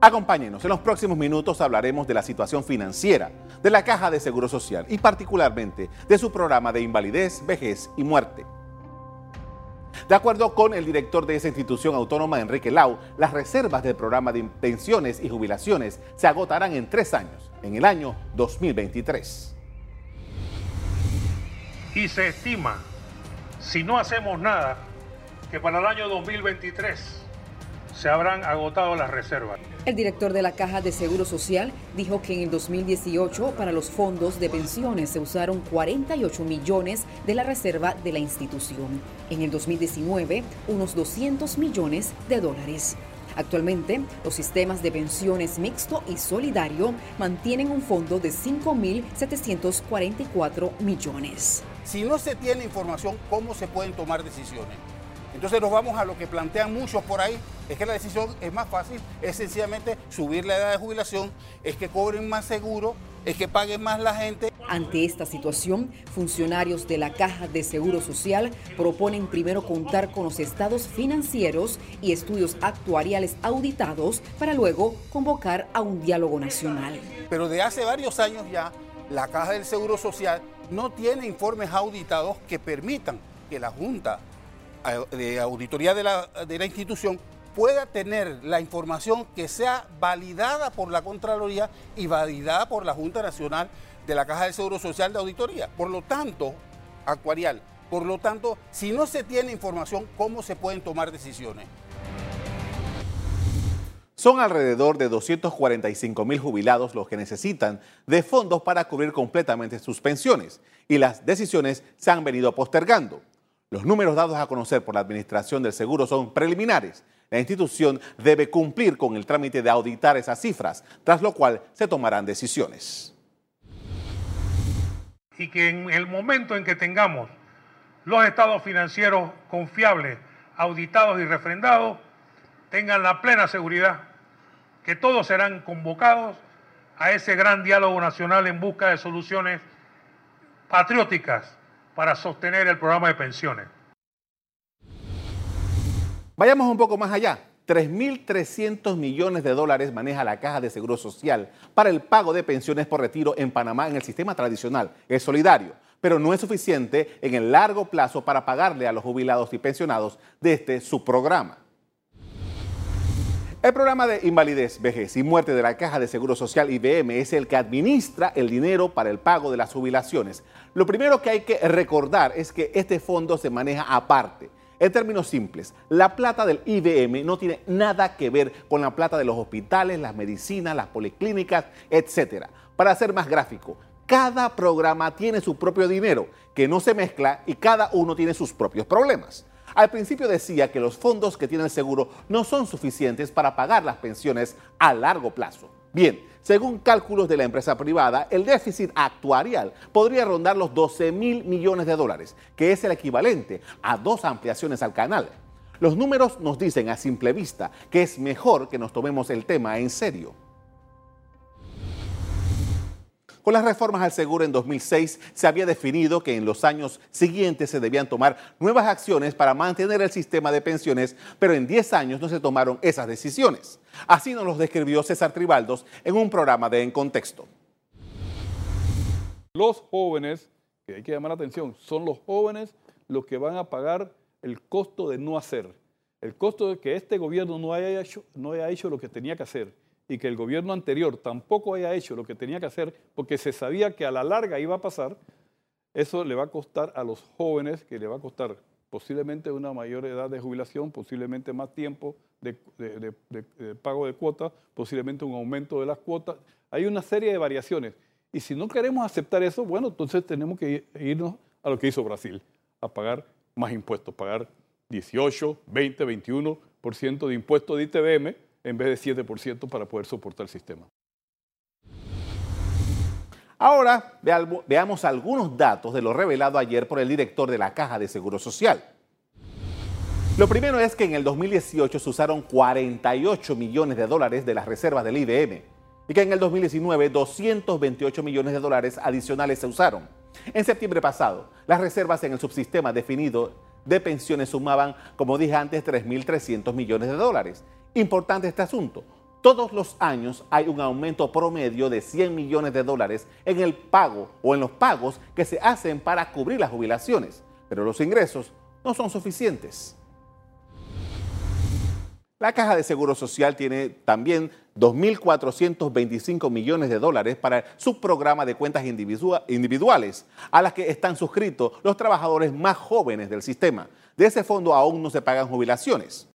Acompáñenos, en los próximos minutos hablaremos de la situación financiera de la Caja de Seguro Social y particularmente de su programa de invalidez, vejez y muerte. De acuerdo con el director de esa institución autónoma, Enrique Lau, las reservas del programa de pensiones y jubilaciones se agotarán en tres años, en el año 2023. Y se estima, si no hacemos nada, que para el año 2023 se habrán agotado las reservas. El director de la Caja de Seguro Social dijo que en el 2018 para los fondos de pensiones se usaron 48 millones de la reserva de la institución. En el 2019, unos 200 millones de dólares. Actualmente, los sistemas de pensiones mixto y solidario mantienen un fondo de 5.744 millones. Si no se tiene información, ¿cómo se pueden tomar decisiones? Entonces nos vamos a lo que plantean muchos por ahí, es que la decisión es más fácil, es sencillamente subir la edad de jubilación, es que cobren más seguro, es que paguen más la gente. Ante esta situación, funcionarios de la Caja de Seguro Social proponen primero contar con los estados financieros y estudios actuariales auditados para luego convocar a un diálogo nacional. Pero de hace varios años ya, la Caja del Seguro Social no tiene informes auditados que permitan que la Junta de auditoría de la, de la institución pueda tener la información que sea validada por la Contraloría y validada por la Junta Nacional de la Caja del Seguro Social de Auditoría. Por lo tanto, actuarial, por lo tanto, si no se tiene información, ¿cómo se pueden tomar decisiones? Son alrededor de 245 mil jubilados los que necesitan de fondos para cubrir completamente sus pensiones y las decisiones se han venido postergando. Los números dados a conocer por la Administración del Seguro son preliminares. La institución debe cumplir con el trámite de auditar esas cifras, tras lo cual se tomarán decisiones. Y que en el momento en que tengamos los estados financieros confiables, auditados y refrendados, tengan la plena seguridad que todos serán convocados a ese gran diálogo nacional en busca de soluciones patrióticas para sostener el programa de pensiones. Vayamos un poco más allá. 3.300 millones de dólares maneja la Caja de Seguro Social para el pago de pensiones por retiro en Panamá en el sistema tradicional, es solidario, pero no es suficiente en el largo plazo para pagarle a los jubilados y pensionados de este subprograma. El programa de invalidez, vejez y muerte de la Caja de Seguro Social IBM es el que administra el dinero para el pago de las jubilaciones. Lo primero que hay que recordar es que este fondo se maneja aparte. En términos simples, la plata del IBM no tiene nada que ver con la plata de los hospitales, las medicinas, las policlínicas, etc. Para ser más gráfico, cada programa tiene su propio dinero que no se mezcla y cada uno tiene sus propios problemas. Al principio decía que los fondos que tiene el seguro no son suficientes para pagar las pensiones a largo plazo. Bien, según cálculos de la empresa privada, el déficit actuarial podría rondar los 12 mil millones de dólares, que es el equivalente a dos ampliaciones al canal. Los números nos dicen a simple vista que es mejor que nos tomemos el tema en serio. Con las reformas al seguro en 2006 se había definido que en los años siguientes se debían tomar nuevas acciones para mantener el sistema de pensiones, pero en 10 años no se tomaron esas decisiones. Así nos los describió César Tribaldos en un programa de En Contexto. Los jóvenes, que hay que llamar la atención, son los jóvenes los que van a pagar el costo de no hacer, el costo de que este gobierno no haya hecho, no haya hecho lo que tenía que hacer y que el gobierno anterior tampoco haya hecho lo que tenía que hacer porque se sabía que a la larga iba a pasar, eso le va a costar a los jóvenes, que le va a costar posiblemente una mayor edad de jubilación, posiblemente más tiempo de, pago de cuotas, posiblemente un aumento de las cuotas. Hay una serie de variaciones. Y si no queremos aceptar eso, bueno, entonces tenemos que irnos a lo que hizo Brasil, a pagar más impuestos, pagar 18, 20, 21% de impuestos de ITBM, en vez de 7% para poder soportar el sistema. Ahora veamos algunos datos de lo revelado ayer por el director de la Caja de Seguro Social. Lo primero es que en el 2018 se usaron 48 millones de dólares de las reservas del IBM y que en el 2019 228 millones de dólares adicionales se usaron. En septiembre pasado, las reservas en el subsistema definido de pensiones sumaban, como dije antes, 3.300 millones de dólares Importante este asunto. todos los años hay un aumento promedio de 100 millones de dólares en el pago o en los pagos que se hacen para cubrir las jubilaciones, pero los ingresos no son suficientes. La Caja de Seguro Social tiene también 2.425 millones de dólares para su programa de cuentas individuales, a las que están suscritos los trabajadores más jóvenes del sistema. De ese fondo aún no se pagan jubilaciones.